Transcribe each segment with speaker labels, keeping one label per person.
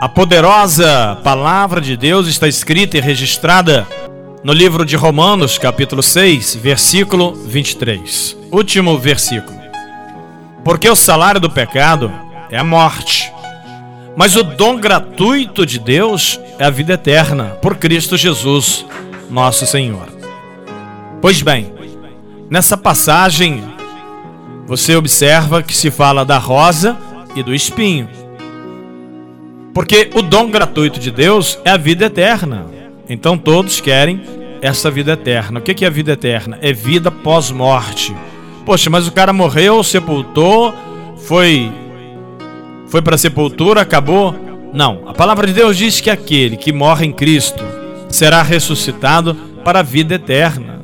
Speaker 1: A poderosa palavra de Deus está escrita e registrada no livro de Romanos, capítulo 6, versículo 23. Último versículo. Porque o salário do pecado é a morte, mas o dom gratuito de Deus é a vida eterna, por Cristo Jesus, nosso Senhor. Pois bem, nessa passagem você observa que se fala da rosa e do espinho. Porque o dom gratuito de Deus é a vida eterna. Então todos querem essa vida eterna. O que é a vida eterna? É vida pós-morte. Poxa, mas o cara morreu, sepultou, foi foi para a sepultura, acabou? Não. A palavra de Deus diz que aquele que morre em Cristo será ressuscitado para a vida eterna.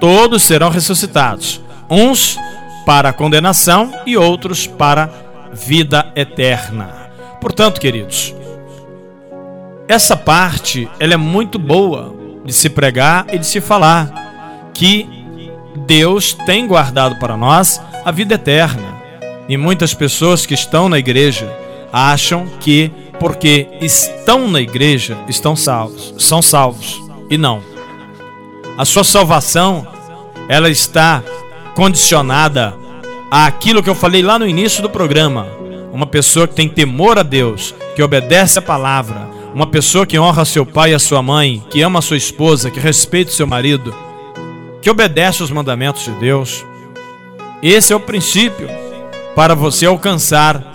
Speaker 1: Todos serão ressuscitados. Uns para a condenação e outros para vida eterna. Portanto, queridos, essa parte ela é muito boa de se pregar e de se falar que Deus tem guardado para nós a vida eterna. E muitas pessoas que estão na igreja acham que porque estão na igreja estão salvos, são salvos e não. A sua salvação ela está condicionada àquilo que eu falei lá no início do programa. Uma pessoa que tem temor a Deus, que obedece a palavra, uma pessoa que honra seu pai e a sua mãe, que ama a sua esposa, que respeita seu marido, que obedece os mandamentos de Deus. Esse é o princípio para você alcançar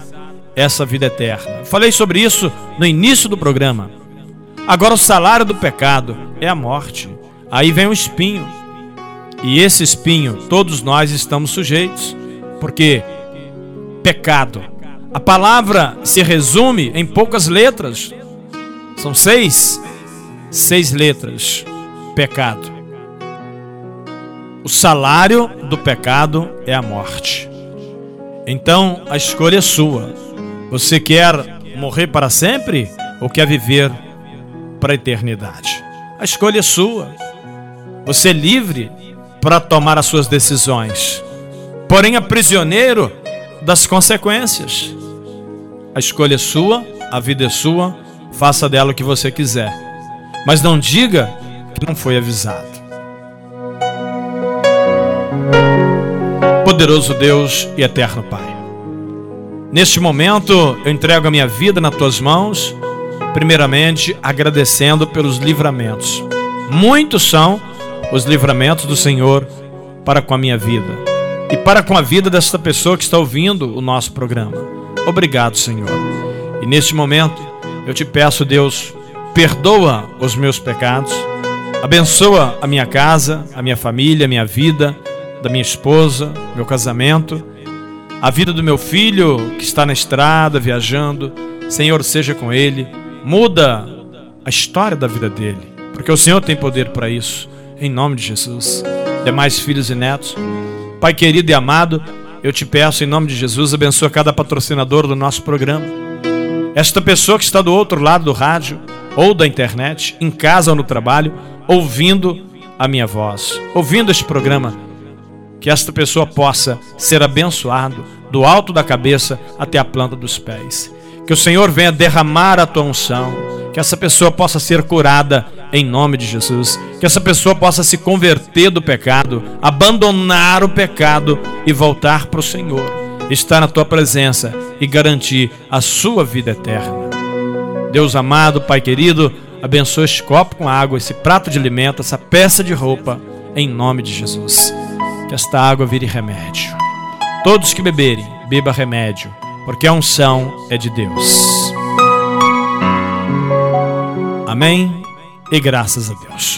Speaker 1: essa vida eterna. Falei sobre isso no início do programa. Agora, o salário do pecado é a morte. Aí vem o espinho. E esse espinho, todos nós estamos sujeitos, porque pecado. A palavra se resume em poucas letras. São seis, seis letras. Pecado. O salário do pecado é a morte. Então a escolha é sua. Você quer morrer para sempre ou quer viver para a eternidade? A escolha é sua. Você é livre para tomar as suas decisões. Porém, é prisioneiro das consequências. A escolha é sua, a vida é sua, faça dela o que você quiser. Mas não diga que não foi avisado. Poderoso Deus e eterno Pai. Neste momento, eu entrego a minha vida nas tuas mãos, primeiramente agradecendo pelos livramentos. Muitos são os livramentos do Senhor para com a minha vida e para com a vida desta pessoa que está ouvindo o nosso programa. Obrigado, Senhor. E neste momento, eu te peço, Deus, perdoa os meus pecados, abençoa a minha casa, a minha família, a minha vida, da minha esposa, meu casamento, a vida do meu filho que está na estrada, viajando. Senhor, seja com ele, muda a história da vida dele, porque o Senhor tem poder para isso em nome de Jesus. Demais filhos e netos, Pai querido e amado, eu te peço em nome de Jesus, abençoa cada patrocinador do nosso programa. Esta pessoa que está do outro lado do rádio ou da internet, em casa ou no trabalho, ouvindo a minha voz, ouvindo este programa, que esta pessoa possa ser abençoado do alto da cabeça até a planta dos pés. Que o Senhor venha derramar a tua unção, que essa pessoa possa ser curada em nome de Jesus. Que essa pessoa possa se converter do pecado, abandonar o pecado e voltar para o Senhor, estar na tua presença e garantir a sua vida eterna. Deus amado, Pai querido, abençoe este copo com água, esse prato de alimento, essa peça de roupa, em nome de Jesus. Que esta água vire remédio. Todos que beberem, beba remédio, porque a unção é de Deus. Amém e graças a Deus.